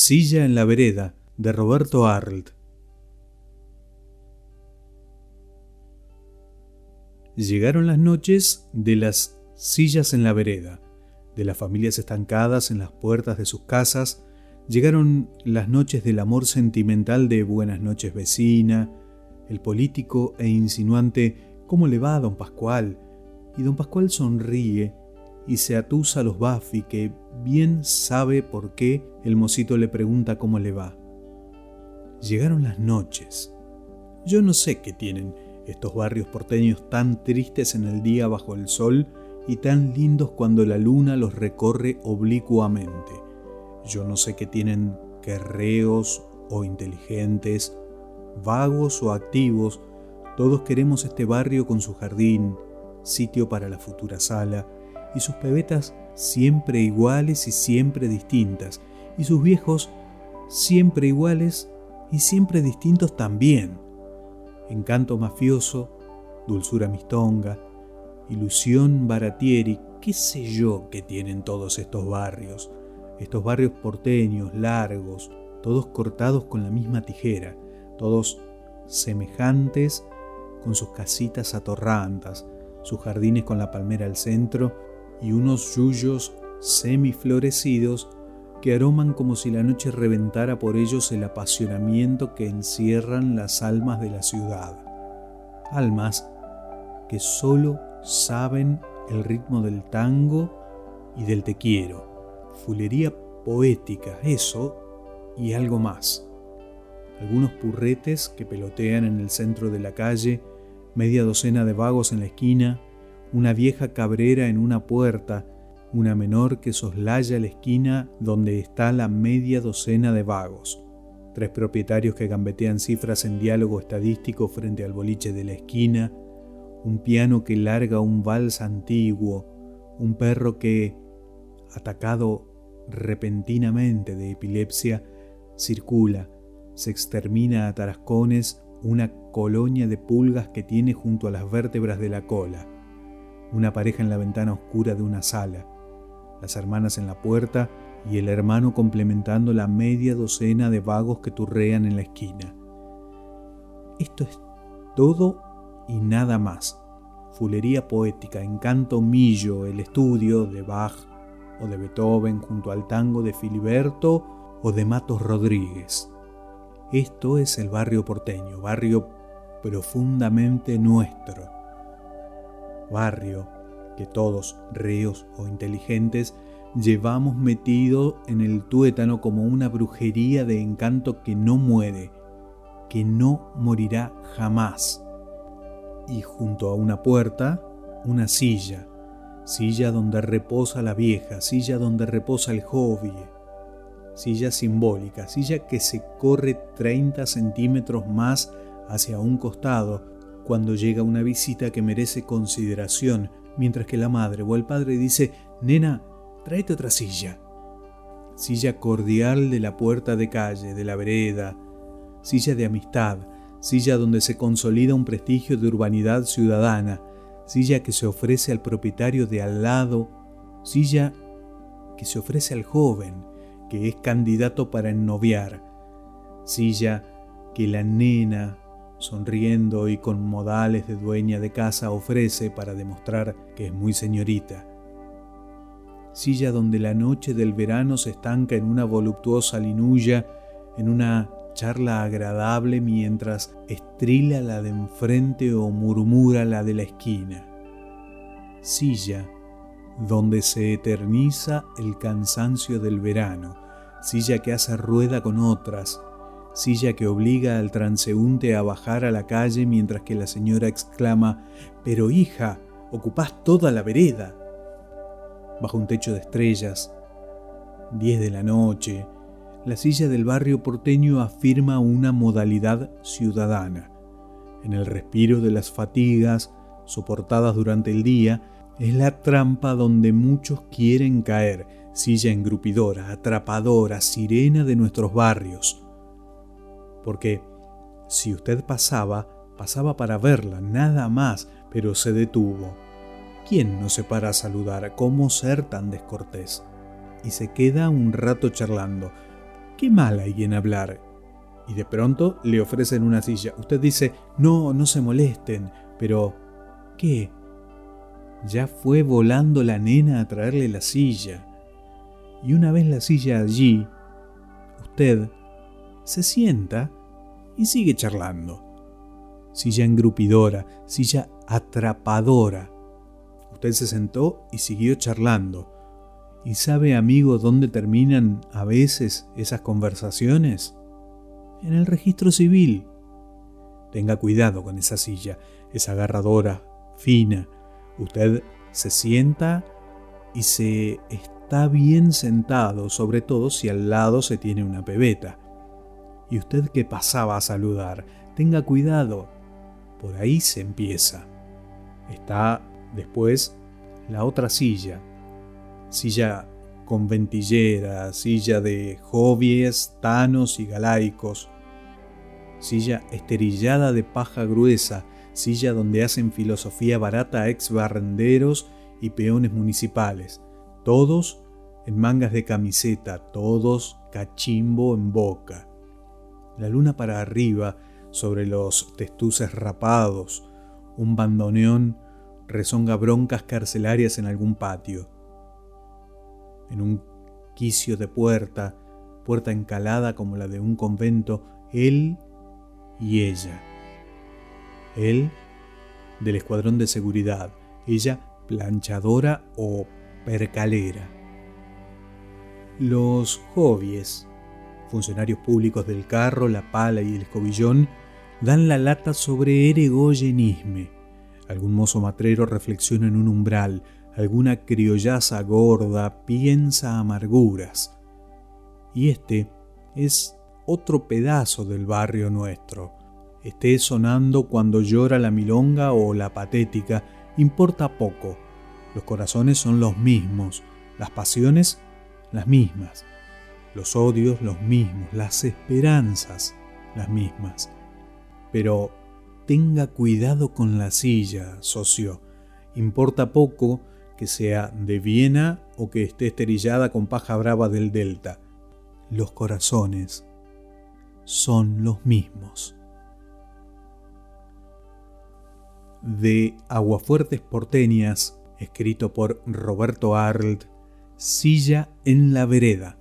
Silla en la vereda de Roberto Arlt. Llegaron las noches de las sillas en la vereda, de las familias estancadas en las puertas de sus casas, llegaron las noches del amor sentimental de Buenas noches vecina, el político e insinuante ¿Cómo le va a don Pascual? Y don Pascual sonríe y se atusa a los Buffy que bien sabe por qué el mocito le pregunta cómo le va. Llegaron las noches. Yo no sé qué tienen estos barrios porteños tan tristes en el día bajo el sol y tan lindos cuando la luna los recorre oblicuamente. Yo no sé qué tienen guerreos o inteligentes, vagos o activos, todos queremos este barrio con su jardín, sitio para la futura sala, y sus pebetas siempre iguales y siempre distintas, y sus viejos siempre iguales y siempre distintos también. Encanto mafioso, dulzura mistonga, ilusión baratieri, qué sé yo que tienen todos estos barrios, estos barrios porteños, largos, todos cortados con la misma tijera, todos semejantes con sus casitas atorrantas, sus jardines con la palmera al centro y unos yuyos semiflorecidos que aroman como si la noche reventara por ellos el apasionamiento que encierran las almas de la ciudad. Almas que solo saben el ritmo del tango y del te quiero. Fulería poética, eso y algo más. Algunos purretes que pelotean en el centro de la calle, media docena de vagos en la esquina, una vieja cabrera en una puerta, una menor que soslaya la esquina donde está la media docena de vagos, tres propietarios que gambetean cifras en diálogo estadístico frente al boliche de la esquina, un piano que larga un vals antiguo, un perro que, atacado repentinamente de epilepsia, circula, se extermina a tarascones una colonia de pulgas que tiene junto a las vértebras de la cola, una pareja en la ventana oscura de una sala, las hermanas en la puerta y el hermano complementando la media docena de vagos que turrean en la esquina. Esto es todo y nada más. Fulería poética, encanto millo, el estudio de Bach o de Beethoven junto al tango de Filiberto o de Matos Rodríguez. Esto es el barrio porteño, barrio profundamente nuestro. Barrio que todos, reos o inteligentes, llevamos metido en el tuétano como una brujería de encanto que no muere, que no morirá jamás. Y junto a una puerta, una silla, silla donde reposa la vieja, silla donde reposa el joven, silla simbólica, silla que se corre 30 centímetros más hacia un costado cuando llega una visita que merece consideración mientras que la madre o el padre dice, nena, tráete otra silla. Silla cordial de la puerta de calle, de la vereda, silla de amistad, silla donde se consolida un prestigio de urbanidad ciudadana, silla que se ofrece al propietario de al lado, silla que se ofrece al joven, que es candidato para ennoviar, silla que la nena sonriendo y con modales de dueña de casa, ofrece para demostrar que es muy señorita. Silla donde la noche del verano se estanca en una voluptuosa linulla, en una charla agradable mientras estrila la de enfrente o murmura la de la esquina. Silla donde se eterniza el cansancio del verano, silla que hace rueda con otras, silla que obliga al transeúnte a bajar a la calle mientras que la señora exclama, Pero hija, ocupás toda la vereda. Bajo un techo de estrellas, diez de la noche, la silla del barrio porteño afirma una modalidad ciudadana. En el respiro de las fatigas soportadas durante el día, es la trampa donde muchos quieren caer, silla engrupidora, atrapadora, sirena de nuestros barrios porque si usted pasaba, pasaba para verla, nada más, pero se detuvo. ¿Quién no se para a saludar? ¿Cómo ser tan descortés? Y se queda un rato charlando. ¿qué mal hay en hablar? Y de pronto le ofrecen una silla. Usted dice, no, no se molesten, pero ¿qué? Ya fue volando la nena a traerle la silla. Y una vez la silla allí, usted se sienta y sigue charlando. Silla engrupidora, silla atrapadora. Usted se sentó y siguió charlando. ¿Y sabe, amigo, dónde terminan a veces esas conversaciones? En el registro civil. Tenga cuidado con esa silla, es agarradora, fina. Usted se sienta y se está bien sentado, sobre todo si al lado se tiene una pebeta. Y usted que pasaba a saludar, tenga cuidado, por ahí se empieza. Está después la otra silla, silla con ventillera, silla de jovies, tanos y galaicos, silla esterillada de paja gruesa, silla donde hacen filosofía barata ex barrenderos y peones municipales, todos en mangas de camiseta, todos cachimbo en boca. La luna para arriba, sobre los testuces rapados, un bandoneón rezonga broncas carcelarias en algún patio. En un quicio de puerta, puerta encalada como la de un convento, él y ella. Él del escuadrón de seguridad, ella planchadora o percalera. Los jovies, funcionarios públicos del carro, la pala y el escobillón, dan la lata sobre eregoyenisme. Algún mozo matrero reflexiona en un umbral, alguna criollaza gorda piensa amarguras. Y este es otro pedazo del barrio nuestro. Esté sonando cuando llora la milonga o la patética, importa poco. Los corazones son los mismos, las pasiones las mismas, los odios los mismos, las esperanzas las mismas. Pero tenga cuidado con la silla, socio. Importa poco que sea de Viena o que esté esterillada con paja brava del Delta. Los corazones son los mismos. De Aguafuertes Porteñas, escrito por Roberto Arlt, Silla en la Vereda.